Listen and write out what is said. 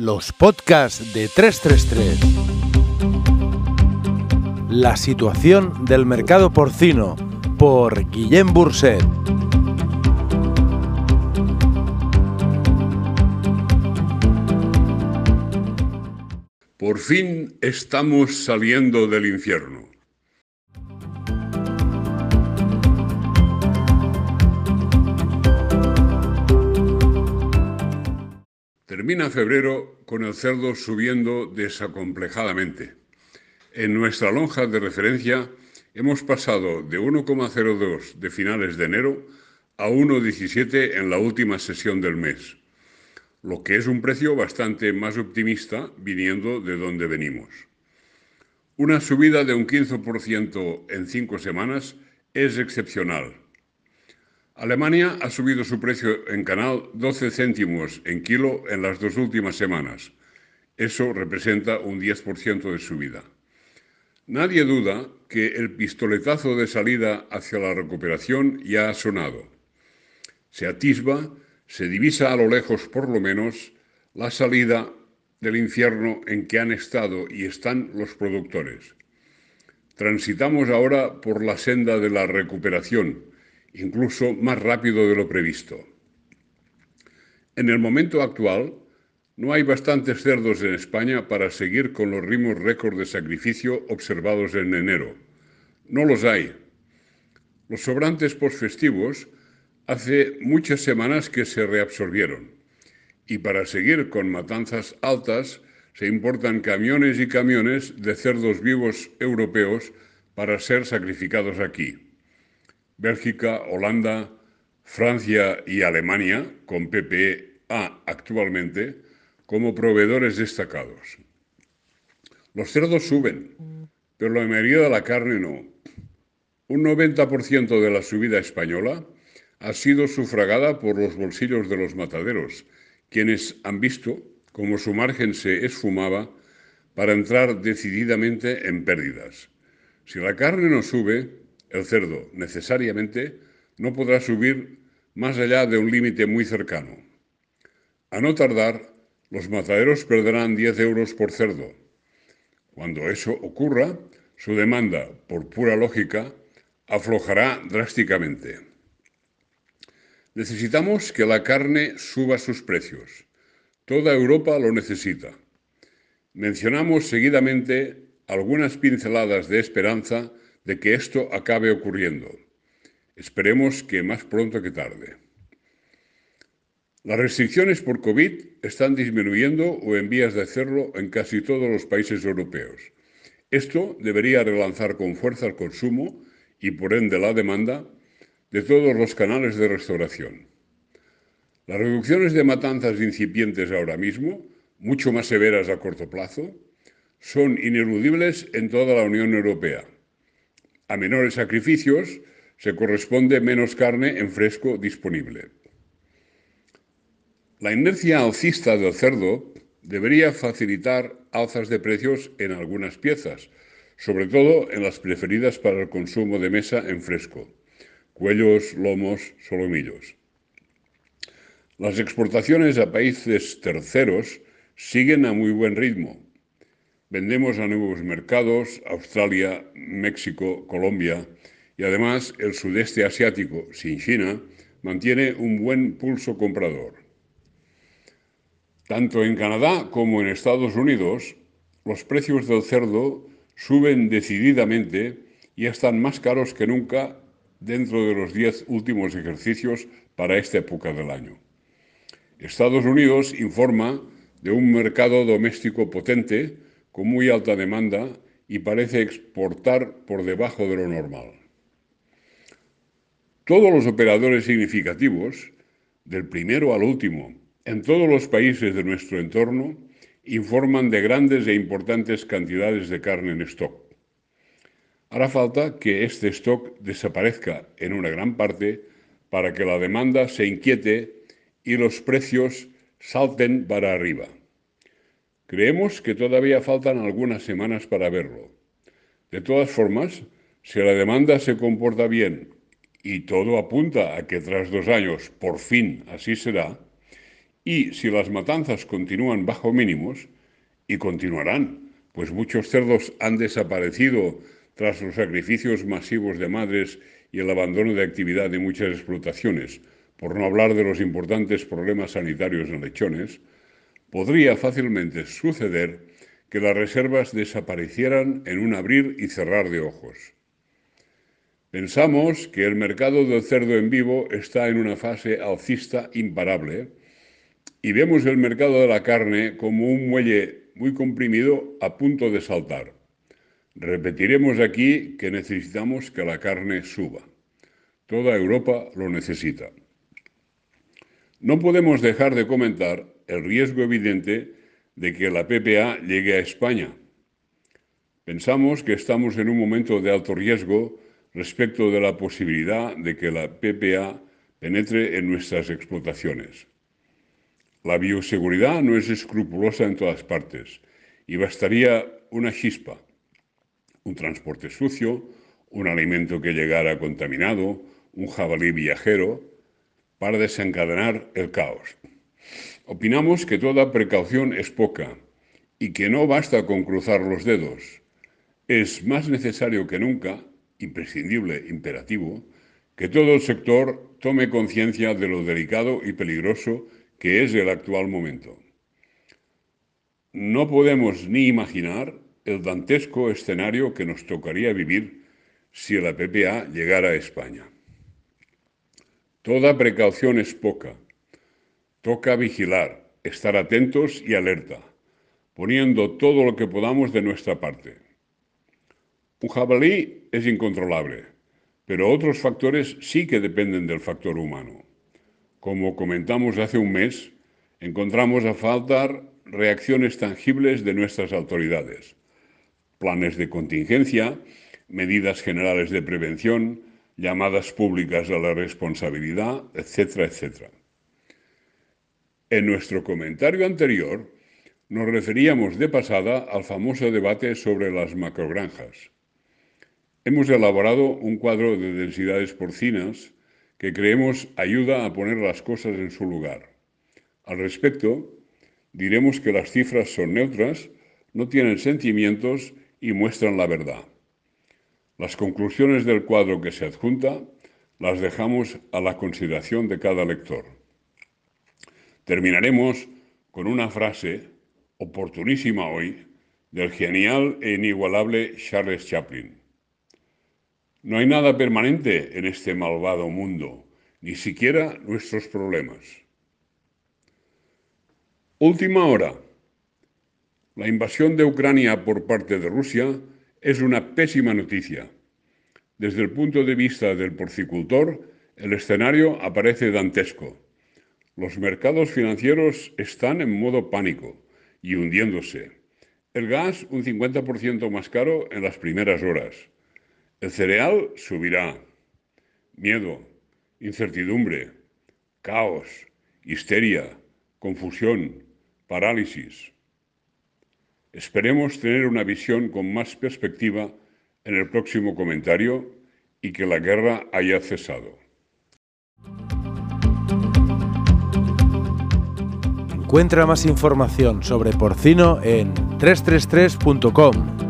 Los podcasts de 333. La situación del mercado porcino por Guillem Burset. Por fin estamos saliendo del infierno. Termina febrero con el cerdo subiendo desacomplejadamente. En nuestra lonja de referencia hemos pasado de 1,02 de finales de enero a 1,17 en la última sesión del mes, lo que es un precio bastante más optimista viniendo de donde venimos. Una subida de un 15% en cinco semanas es excepcional Alemania ha subido su precio en canal 12 céntimos en kilo en las dos últimas semanas. Eso representa un 10% de subida. Nadie duda que el pistoletazo de salida hacia la recuperación ya ha sonado. Se atisba, se divisa a lo lejos por lo menos la salida del infierno en que han estado y están los productores. Transitamos ahora por la senda de la recuperación incluso más rápido de lo previsto. En el momento actual, no hay bastantes cerdos en España para seguir con los ritmos récord de sacrificio observados en enero. No los hay. Los sobrantes postfestivos hace muchas semanas que se reabsorbieron y para seguir con matanzas altas se importan camiones y camiones de cerdos vivos europeos para ser sacrificados aquí. Bélgica, Holanda, Francia y Alemania, con PPA actualmente, como proveedores destacados. Los cerdos suben, pero la mayoría de la carne no. Un 90% de la subida española ha sido sufragada por los bolsillos de los mataderos, quienes han visto cómo su margen se esfumaba para entrar decididamente en pérdidas. Si la carne no sube, el cerdo necesariamente no podrá subir más allá de un límite muy cercano. A no tardar, los mataderos perderán 10 euros por cerdo. Cuando eso ocurra, su demanda, por pura lógica, aflojará drásticamente. Necesitamos que la carne suba sus precios. Toda Europa lo necesita. Mencionamos seguidamente algunas pinceladas de esperanza de que esto acabe ocurriendo. Esperemos que más pronto que tarde. Las restricciones por COVID están disminuyendo o en vías de hacerlo en casi todos los países europeos. Esto debería relanzar con fuerza el consumo y por ende la demanda de todos los canales de restauración. Las reducciones de matanzas incipientes ahora mismo, mucho más severas a corto plazo, son ineludibles en toda la Unión Europea a menores sacrificios se corresponde menos carne en fresco disponible. La inercia alcista del cerdo debería facilitar alzas de precios en algunas piezas, sobre todo en las preferidas para el consumo de mesa en fresco, cuellos, lomos, solomillos. Las exportaciones a países terceros siguen a muy buen ritmo, Vendemos a nuevos mercados, Australia, México, Colombia y además el sudeste asiático, sin China, mantiene un buen pulso comprador. Tanto en Canadá como en Estados Unidos, los precios del cerdo suben decididamente y están más caros que nunca dentro de los diez últimos ejercicios para esta época del año. Estados Unidos informa de un mercado doméstico potente con muy alta demanda y parece exportar por debajo de lo normal. Todos los operadores significativos, del primero al último, en todos los países de nuestro entorno, informan de grandes e importantes cantidades de carne en stock. Hará falta que este stock desaparezca en una gran parte para que la demanda se inquiete y los precios salten para arriba. Creemos que todavía faltan algunas semanas para verlo. De todas formas, si la demanda se comporta bien y todo apunta a que tras dos años por fin así será, Y si las matanzas continúan bajo mínimos, y continuarán, pues muchos cerdos han desaparecido tras los sacrificios masivos de madres y el abandono de actividad de muchas explotaciones, por no hablar de los importantes problemas sanitarios en lechones, podría fácilmente suceder que las reservas desaparecieran en un abrir y cerrar de ojos. Pensamos que el mercado del cerdo en vivo está en una fase alcista imparable y vemos el mercado de la carne como un muelle muy comprimido a punto de saltar. Repetiremos aquí que necesitamos que la carne suba. Toda Europa lo necesita. No podemos dejar de comentar el riesgo evidente de que la PPA llegue a España. Pensamos que estamos en un momento de alto riesgo respecto de la posibilidad de que la PPA penetre en nuestras explotaciones. La bioseguridad no es escrupulosa en todas partes y bastaría una chispa, un transporte sucio, un alimento que llegara contaminado, un jabalí viajero, para desencadenar el caos. Opinamos que toda precaución es poca y que no basta con cruzar los dedos. Es más necesario que nunca, imprescindible, imperativo, que todo el sector tome conciencia de lo delicado y peligroso que es el actual momento. No podemos ni imaginar el dantesco escenario que nos tocaría vivir si la PPA llegara a España. Toda precaución es poca. Toca vigilar, estar atentos y alerta, poniendo todo lo que podamos de nuestra parte. Un jabalí es incontrolable, pero otros factores sí que dependen del factor humano. Como comentamos hace un mes, encontramos a faltar reacciones tangibles de nuestras autoridades, planes de contingencia, medidas generales de prevención, llamadas públicas a la responsabilidad, etcétera, etcétera. En nuestro comentario anterior nos referíamos de pasada al famoso debate sobre las macrogranjas. Hemos elaborado un cuadro de densidades porcinas que creemos ayuda a poner las cosas en su lugar. Al respecto, diremos que las cifras son neutras, no tienen sentimientos y muestran la verdad. Las conclusiones del cuadro que se adjunta las dejamos a la consideración de cada lector. Terminaremos con una frase oportunísima hoy del genial e inigualable Charles Chaplin. No hay nada permanente en este malvado mundo, ni siquiera nuestros problemas. Última hora. La invasión de Ucrania por parte de Rusia es una pésima noticia. Desde el punto de vista del porcicultor, el escenario aparece dantesco. Los mercados financieros están en modo pánico y hundiéndose. El gas un 50% más caro en las primeras horas. El cereal subirá. Miedo, incertidumbre, caos, histeria, confusión, parálisis. Esperemos tener una visión con más perspectiva en el próximo comentario y que la guerra haya cesado. Encuentra más información sobre porcino en 333.com.